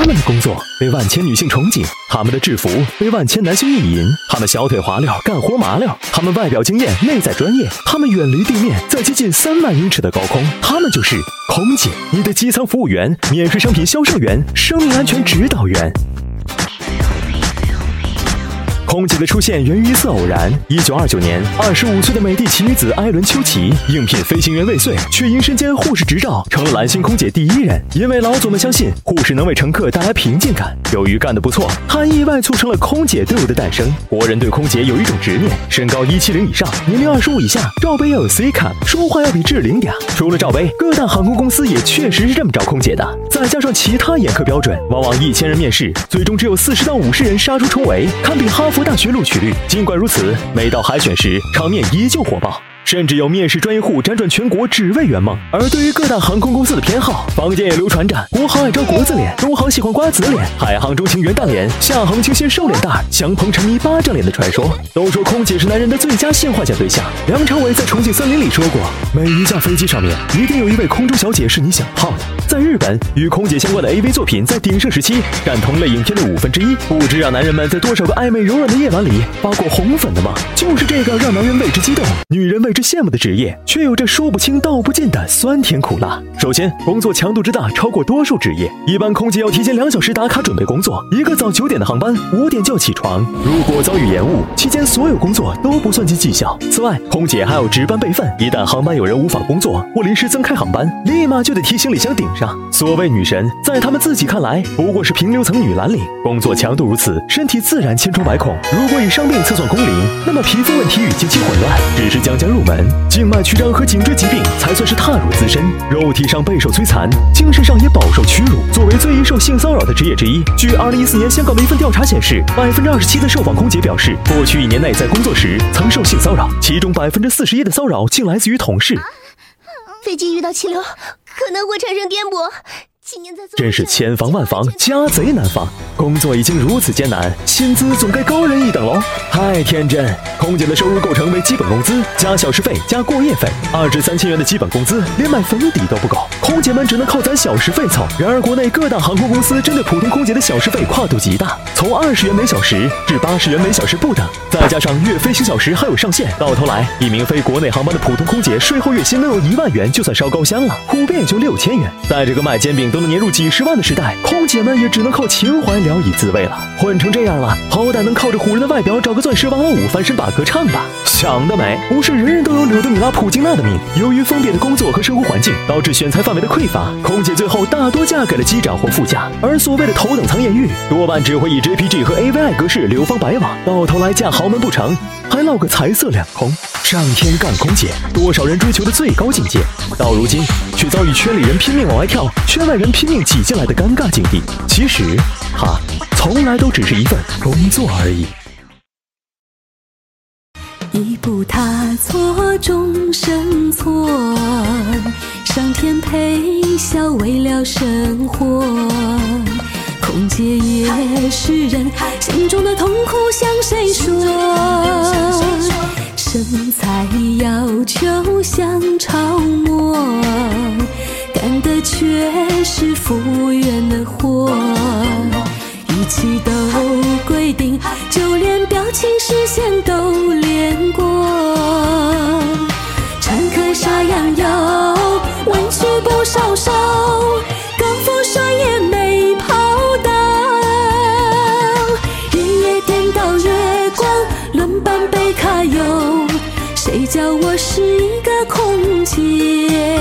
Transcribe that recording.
他们的工作被万千女性憧憬，他们的制服被万千男性意淫，他们小腿滑溜，干活麻溜，他们外表惊艳，内在专业，他们远离地面，在接近三万英尺的高空，他们就是空姐，你的机舱服务员，免税商品销售员，生命安全指导员。空姐的出现源于一次偶然。一九二九年，二十五岁的美第奇女子艾伦·丘奇应聘飞行员未遂，却因身兼护士执照，成了蓝星空姐第一人。因为老总们相信护士能为乘客带来平静感，由于干得不错，她意外促成了空姐队伍的诞生。国人对空姐有一种执念：身高一七零以上，年龄二十五以下，罩杯要有 C 卡说话要比志玲嗲。除了罩杯，各大航空公司也确实是这么招空姐的。再加上其他严苛标准，往往一千人面试，最终只有四十到五十人杀出重围，堪比哈佛大学录取率。尽管如此，每到海选时，场面依旧火爆。甚至有面试专业户辗转全国只为圆梦。而对于各大航空公司的偏好，坊间也流传着国航爱招国字脸，东航喜欢瓜子脸，海航钟情圆大脸，厦航清新瘦脸蛋，强鹏沉迷巴掌脸的传说。都说空姐是男人的最佳性幻想对象。梁朝伟在《重庆森林》里说过，每一架飞机上面一定有一位空中小姐是你想泡的。在日本，与空姐相关的 AV 作品在鼎盛时期占同类影片的五分之一，不知让男人们在多少个暧昧柔软的夜晚里发过红粉的梦。就是这个让男人为之激动，女人为之羡慕的职业，却有着说不清道不尽的酸甜苦辣。首先，工作强度之大超过多数职业，一般空姐要提前两小时打卡准备工作，一个早九点的航班，五点就要起床。如果遭遇延误，期间所有工作都不算进绩效。此外，空姐还有值班备份，一旦航班有人无法工作或临时增开航班，立马就得提行李箱顶上。所谓女神，在他们自己看来，不过是平流层女蓝领。工作强度如此，身体自然千疮百孔。如果以伤病测算工龄，那么皮肤问题与经期混乱只是将将入门，静脉曲张和颈椎疾病才算是踏入资深。肉体上备受摧残，精神上也饱受屈辱。作为最易受性骚扰的职业之一，据二零一四年香港的一份调查显示，百分之二十七的受访空姐表示，过去一年内在工作时曾受性骚扰，其中百分之四十一的骚扰竟来自于同事。飞机遇到气流，可能会产生颠簸。今年在做真是千防万防，家贼难防。工作已经如此艰难，薪资总该高人一等喽？太天真！空姐的收入构成为基本工资加小时费加过夜费，二至三千元的基本工资连买粉底都不够，空姐们只能靠攒小时费凑。然而，国内各大航空公司针对普通空姐的小时费跨度极大，从二十元每小时至八十元每小时不等，再加上月飞行小时还有上限，到头来，一名飞国内航班的普通空姐税后月薪能有一万元就算烧高香了，普遍也就六千元。在这个卖煎饼都能年入几十万的时代，空姐们也只能靠情怀聊以自慰了。混成这样了，好歹能靠着唬人的外表找个钻石王老五翻身把歌唱吧？想得美！不是人人都有柳德米拉·普京娜的命。由于封闭的工作和生活环境，导致选材范围的匮乏，空姐最后大多嫁给了机长或副驾。而所谓的头等舱艳遇，多半只会以 JPG 和 AVI 格式流芳百网，到头来嫁豪门不成，还落个财色两空。上天干空姐，多少人追求的最高境界，到如今却遭遇圈里人拼命往外跳，圈外人拼命挤进来的尴尬境地。其实，他，从来都只是一份工作而已。一步踏错，终生错。上天陪笑，为了生活。空姐也是人，心中的痛苦向谁说？身材要求像超模，干的却是服务员的活。气都规定，就连表情视线都练过。唱可沙洋腰，文曲不少少，刚复帅也没跑到。日夜颠倒月光，轮班被卡油，谁叫我是一个空姐？